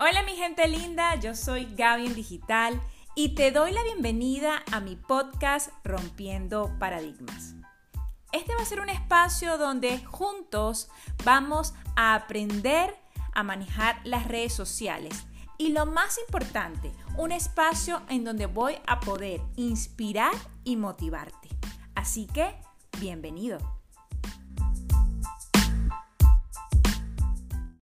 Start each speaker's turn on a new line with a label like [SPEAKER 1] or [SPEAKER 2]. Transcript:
[SPEAKER 1] Hola mi gente linda, yo soy Gaby en Digital y te doy la bienvenida a mi podcast Rompiendo Paradigmas. Este va a ser un espacio donde juntos vamos a aprender a manejar las redes sociales y lo más importante, un espacio en donde voy a poder inspirar y motivarte. Así que, bienvenido.